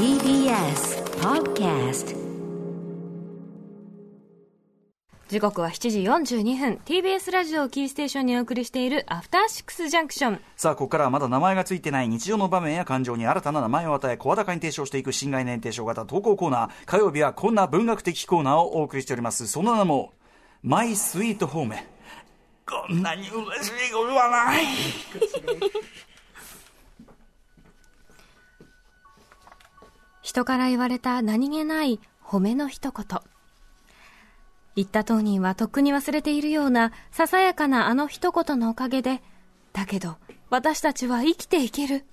TBS Podcast 時刻は7時42分 TBS ラジオをキーステーションにお送りしているアフターシックスジャンクションさあ、ここからはまだ名前がついてない日常の場面や感情に新たな名前を与え、声高に提唱していく新概念提唱型投稿コーナー。火曜日はこんな文学的コーナーをお送りしております。その名も、マイスイートホーム。こんなに嬉しいことはない。人から言われた何気ない褒めの一言。言った当人はとっくに忘れているようなささやかなあの一言のおかげでだけど私たちは生きていける。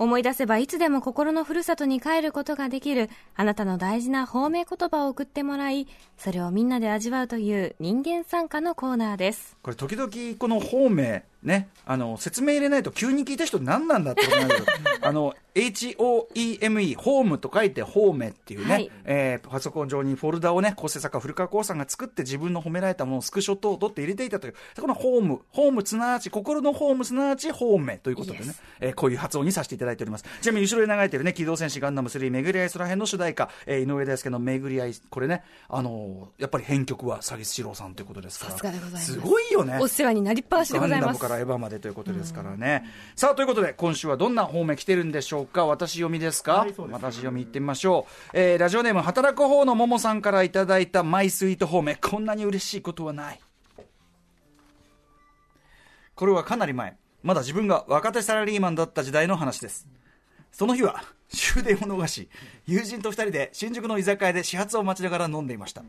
思い出せばいつでも心のふるさとに帰ることができるあなたの大事な褒め言葉を送ってもらいそれをみんなで味わうという人間参加のコーナーです。これ時々この方面ね、あの説明入れないと急に聞いた人何なんだってことなんだけどあの HOEME ホームと書いてホーメっていうね、はい。えーパソコン上にフォルダをね構成作家古川光さんが作って自分の褒められたものをスクショ等を取って入れていたという。このホームホームすなわち心のホームすなわちホーメということでね、えーこういう発音にさせていただいております。ちなみに後ろで流れてるね機動戦士ガンダム3巡り合い空編の主題歌、えー井上大輔の巡り合いこれねあのーやっぱり編曲は詐欺師郎さんということですから。さすございよね。お世話になりっぱなしでございます。ガンダムからエヴァまでということですからね。さあ、ということで、今週はどんな方面来てるんでしょうか？私読みですか、私読み行ってみましょう。えーラジオネーム、働く方のももさんからいただいたマイスイート方面。こんなに嬉しいことはない。これはかなり前。まだ自分が若手サラリーマンだった時代の話です。その日は終電を逃し、友人と二人で新宿の居酒屋で始発を待ちながら飲んでいました。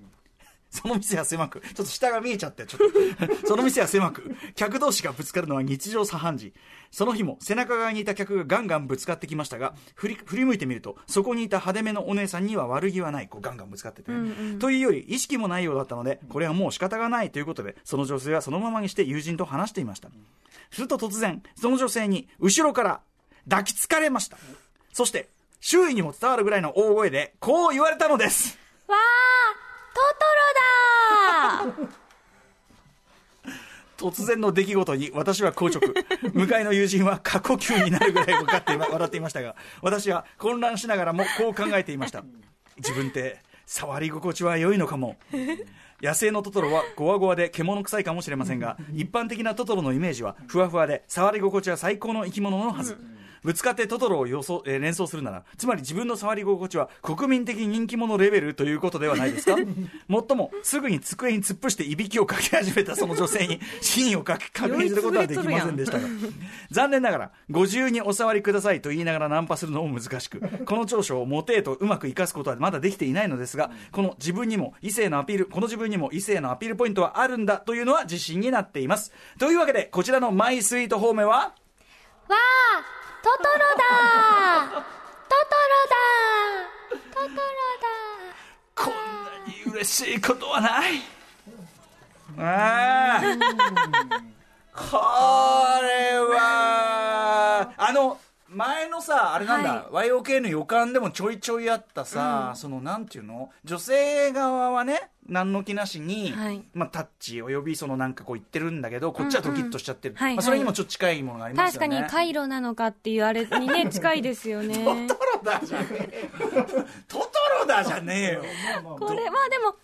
その店は狭く、ちょっと下が見えちゃって、ちょっと。その店は狭く、客同士がぶつかるのは日常茶飯事。その日も背中側にいた客がガンガンぶつかってきましたが、振り振り向いてみると、そこにいた派手めのお姉さんには悪気はない。こうガンガンぶつかっててね、というより、意識もないようだったので、これはもう仕方がないということで、その女性はそのままにして友人と話していました。すると突然、その女性に後ろから抱きつかれました。そして、周囲にも伝わるぐらいの大声で、こう言われたのです。わートトロだ突然の出来事に私は硬直。向かいの友人は過呼吸になるぐらい分かって笑っていましたが私は混乱しながらもこう考えていました。自分って触り心地は良いのかも。野生のトトロはゴワゴワで獣臭いかもしれませんが一般的なトトロのイメージはふわふわで触り心地は最高の生き物のはずぶつかってトトロを予想、えー連想するならつまり自分の触り心地は国民的人気者レベルということではないですか？もっともすぐに机に突っ伏していびきをかけ始めたその女性に真意をかけ確認することはできませんでしたが。残念ながらご自由にお触りくださいと言いながらナンパするのも難しくこの長所をモテへとうまく生かすことはまだできていないのですがこの自分にも異性のアピールこの自分にも異性のアピールポイントはあるんだというのは自信になっています。というわけでこちらのマイスイート方面は？わートトロだ。トトロだ。トトロこんなに嬉しいことはない。ああ。これはあの前のさあれなんだ、YOK の予感でもちょいちょいあったさ、そのなんていうの？女性側はね何の気なしに、はい。まあ、タッチおよびそのなんかこう言ってるんだけどこっちはドキッとしちゃってる、はいはい。まあ、それにもちょっと近いものがありますよね。確かに回路なのかっていうあれにね 近いですよね。トトロだじゃねえよ。トトロだじゃねえよ。これまあでも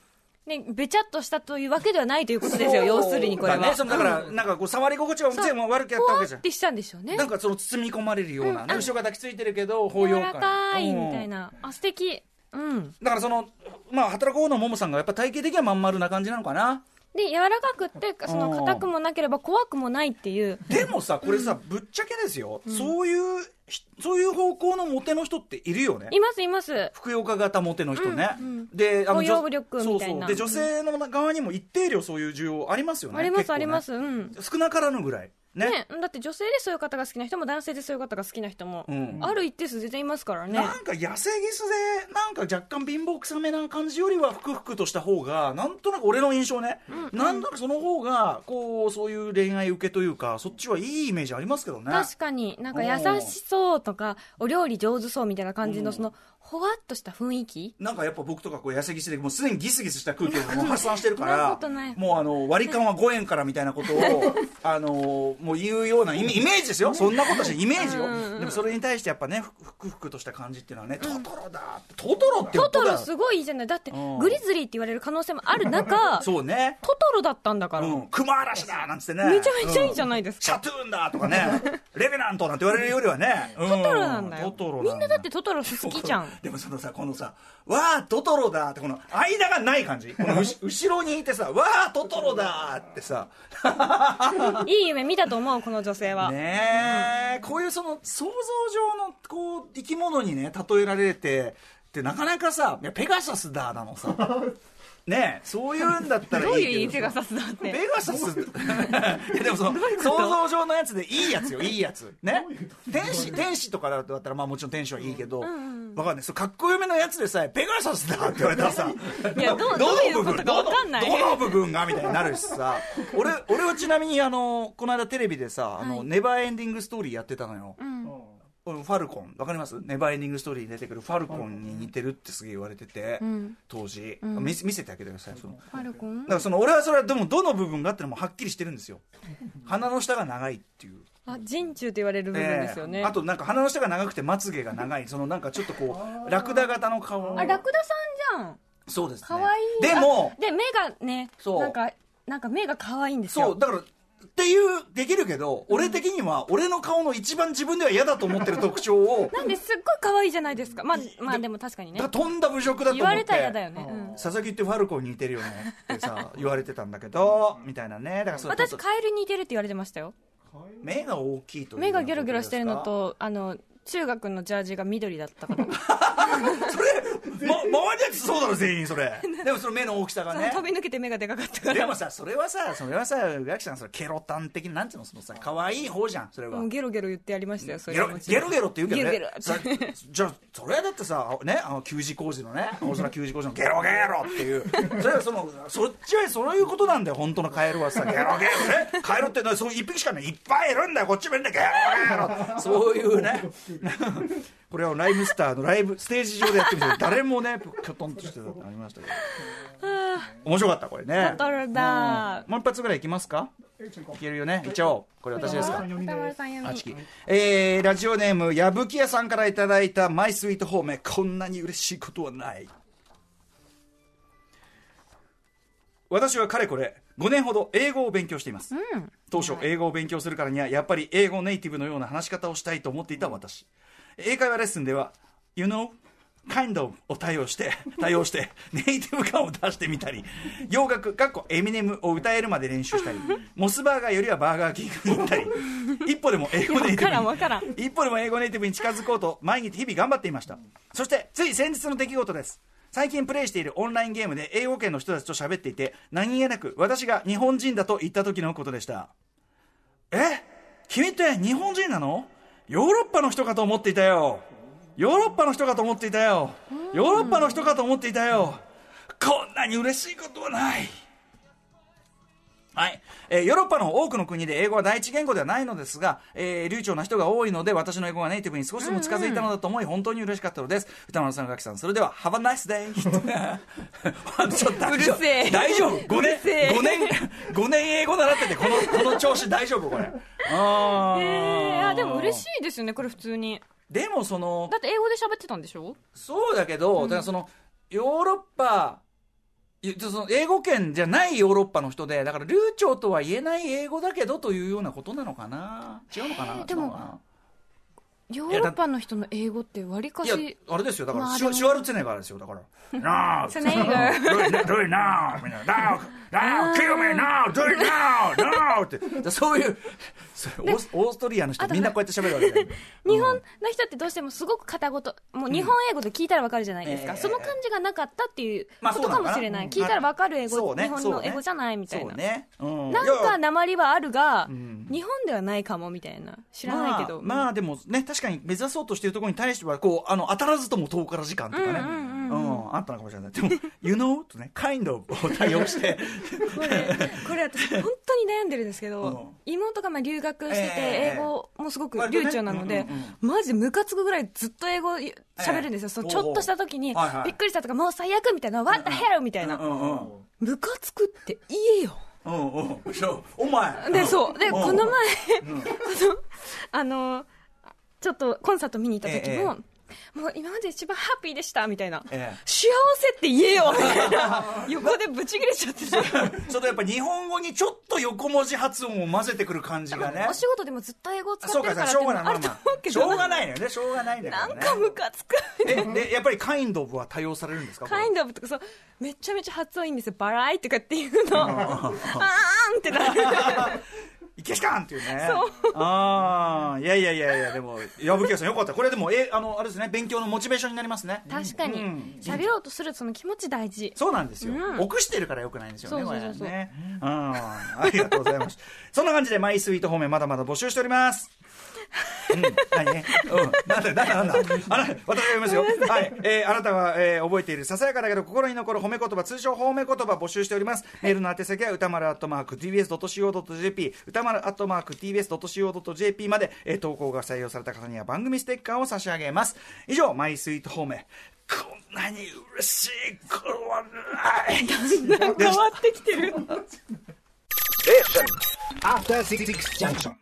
ねべちゃっとしたというわけではないということですよ要するにこれは。だね、そのだから、なんかこう触り心地はもちろん悪くやったわけじゃん。ってしたんでしょうね。なんかその包み込まれるような、うん。後ろが抱きついてるけど包容柔感らかいみたいうん。なあ素敵。うん。だからそのまあ働く方のももさんがやっぱ体型的にはまん丸な感じなのかなで柔らかくってその硬くもなければ怖くもないっていう。でもさこれさ、ぶっちゃけですよ、そういうひそういう方向のモテの人っているよね。いますいます。ふくよか型モテの人ね、うんうん。で包容女力みたいな。そうそう。で女性の側にも一定量そういう需要ありますよね。ありますあります。うん。少なからぬぐらいね。ね、だって女性でそういう方が好きな人も男性でそういう方が好きな人も、うん。ある一定数全然いますからね。なんか痩せギスでなんか若干貧乏くさめな感じよりはふくふくとした方がなんとなく俺の印象ね、なんだかその方がこうそういう恋愛受けというかそっちはいいイメージありますけどね。確かに。なんか優しそうとかお料理上手そうみたいな感じのそのほわっとした雰囲気？なんかやっぱ僕とかこう痩せぎしでもうすでにギスギスした空気をもう 発散してるからもうあの割り勘は5円からみたいなことを あのもう言うようなイメージですよ。そんなことしてイメージよ。でもそれに対してやっぱねふふくふくとした感じっていうのはね、トトロだ。トトロって言トトロすごいいいじゃない。だってうん。グリズリーって言われる可能性もある中 そうね。トトロだったんだから、うん、熊嵐だなんつってね。めちゃめちゃいいじゃないですか、シャトゥーンだとかね。レベナントなんて言われるよりはね、トトトロなんだよ。トトロみんなだってトトロ好きじゃんでもそのさこのさ「わあトトロだ」ってこの間がない感じ。この 後ろにいてさ「わあトトロだ」ってさ。いい夢見たと思うこの女性は、ねえ。こういうその想像上のこう生き物にね例えられてってなかなかさ「いやペガサスだ」なのさ ねえそういうんだったらいいけどいう意味ペガサスだって。ペガサス。いやでもその想像上のやつでいいやつよいいやつ。ね？天使天使とかだったらまあもちろん天使はいいけど、わかんない。そうかっこよめのやつでさえペガサスだって言われたらさいやどうどういうことかわかんない。どのどの部分がみたいになるしさ。俺俺はちなみにあのこの間テレビでさあの、はい。ネバーエンディングストーリーやってたのよ、うんファルコン。わかります？ネバーエンディングストーリーに出てくるファルコン。に似てるってすげえ言われてて、うん。当時、ん。見せ見せてあげてくださいその。ファルコン？だからその俺はそれはでもどの部分があってのもはっきりしてるんですよ。鼻の下が長いっていう、あ人中と言われる部分ですよね、ええ。あとなんか鼻の下が長くてまつげが長い。そのなんかちょっとこうラクダ型の顔。あラクダさんじゃん。そうですね。かわいい。でもあで目がねそう。なんかなんか目が可愛いんですよ。そうだからっていうできるけど俺的には俺の顔の一番自分では嫌だと思ってる特徴を なんですっごい可愛いじゃないですか。まあまあでも確かにね。とんだ侮辱だと思って。言われたら嫌だよね、うん。佐々木ってファルコンに似てるよねってさ 言われてたんだけどみたいなね。だからそれ私カエルに似てるって言われてましたよ。目が大きいと目がギョロギョロしてるのとあの中学のジャージが緑だったから それ、ま、周りのやつそうだろ全員それ。でもその目の大きさがね。飛び抜けて目がでかかったから。でもさそれはさそれはさ宇垣さんそれケロタン的ななんていうのそのさ可愛い方じゃんそれは。ゲロゲロ言ってやりましたよそれゲロゲロって言うけどね。ゲロゲロさじゃあそれはだってさねあの給仕工事のね大空給仕工事のゲロゲロっていう。それはそのそっちはそういうことなんだよ本当のカエルはさ。ゲロゲロね。カエルってそう一匹しかねい。っぱいいるんだよこっちもいるんだよ。ゲロゲロそういうね。これはライブスターのライブステージ上でやってみて誰もねきょとんとしてたってありましたけど。面白かったこれね。トトロだ。もう一発ぐらいいきますか？いけるよね？一応。これ私ですか？あえーラジオネーム矢吹屋さんからいただいたマイスイートホームこんなに嬉しいことはない。私はかれこれ5年ほど英語を勉強しています、当初英語を勉強するからにはやっぱり英語ネイティブのような話し方をしたいと思っていた私。英会話レッスンでは You know kind of を対応して 対応してネイティブ感を出してみたり洋楽かっこエミネムを歌えるまで練習したりモスバーガーよりはバーガーキングに行ったり一歩でも英語ネイティブに一歩でも英語ネイティブに近づこうと毎日日々頑張っていました。そしてつい先日の出来事です。最近プレイしているオンラインゲームで英語圏の人たちと喋っていて何気なく私が日本人だと言った時のことでした。え？君って日本人なの？ヨーロッパの人かと思っていたよヨーロッパの人かと思っていたよ。ヨーロッパの人かと思っていたよ。こんなに嬉しいことはない。はい、えーヨーロッパの多くの国で英語は第一言語ではないのですが、えー流暢な人が多いので私の英語がネイティブに少しでも近づいたのだと思い、本当に嬉しかったのです。歌丸さん、垣さんそれでは Have a nice day ちょっとうるせえ。大丈夫。5うる年せえ。5年5年英語習っててこのこの調子大丈夫これ。あ ーえー、あでも嬉しいですよねこれ普通にでもそのだって英語で喋ってたんでしょ？そうだけど、だからそのヨーロッパいその英語圏じゃないヨーロッパの人でだから流暢とは言えない英語だけどというようなことなのかな？違うのかな？でもヨーロッパの人の英語ってわりかないやしあれですよ。だから、シュワルツェネッガーですよ。だから「なあ。ツェネッガー。みたいな now kill me now do it now now って。そういうオースオーストリアの人みんなこうやって喋るわけ 日本の人ってどうしてもすごく片言もう日本英語で聞いたらわかるじゃないですか、ええその感じがなかったっていうまあことかもしれない、そうな聞いたらわかる英語、ね。日本の英語じゃないみたいな、そうね、うん。なんか鉛はあるが、ん。日本ではないかもみたいな。知らないけど、まあ、まあでもね確かに目指そうとしているところに対してはこうあの当たらずとも遠から時間とかね、うんうんうんうんうんあったのかもしれない。でも「You know?」とね「kind of」を対応して。これこれ私本当に悩んでるんですけど、うん。妹がまあ留学しててええ英語もすごく流暢なので、マジムカつくぐらいずっと英語喋るんですよ、そうちょっとした時に、びっくりしたとかもう最悪みたいな「What the hell」みたいな、ムカつくって言えよ。うんうん。そうお前。で、そう。で、ん。この前、あの、ちょっとコンサート見に行った時も、もう今まで一番ハッピーでした、みたいな。ええ幸せって言えよみたいな。横でブチ切れちゃってて。ちょっとやっぱ日本語にちょっと横文字発音を混ぜてくる感じがねお仕事でもずっと英語を使ってそうかるからってしょうし思うけど、ょうがないのよねしょうがないんだからねなんかムカつく。えでやっぱりカインドオブは多用されるんですかカインドオブとかそう、めちゃめちゃ発音いいんですよ。バライとかっていうの。あーんってなる。いけしかんっていうね。そう。ああいやいやいやいやでも矢吹さんよかった。これでもえあのあれですね勉強のモチベーションになりますね。確かに。うん。喋ろうとするその気持ち大事。そうなんですよ、うん。臆してるからよくないんですよねそうそうそううん。ありがとうございます。そんな感じでマイスイート方面まだまだ募集しておりますうん、何ね、うん、なんだ、なんだ、なんだ、あな、私が読みますよ。はい、えーあなたは、えー覚えているささやかだけど心に残る褒め言葉、通称褒め言葉募集しております。メールの宛先は歌丸アットマーク tbs.co.jp、歌丸アットマーク tbs.co.jp まで、えー投稿が採用された方には番組ステッカーを差し上げます。以上、マイスイート方面。こんなに嬉しいことはない。変わってきてる。After Six Junction.